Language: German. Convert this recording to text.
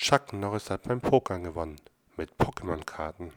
Chuck Norris hat beim Pokern gewonnen. Mit Pokémon-Karten.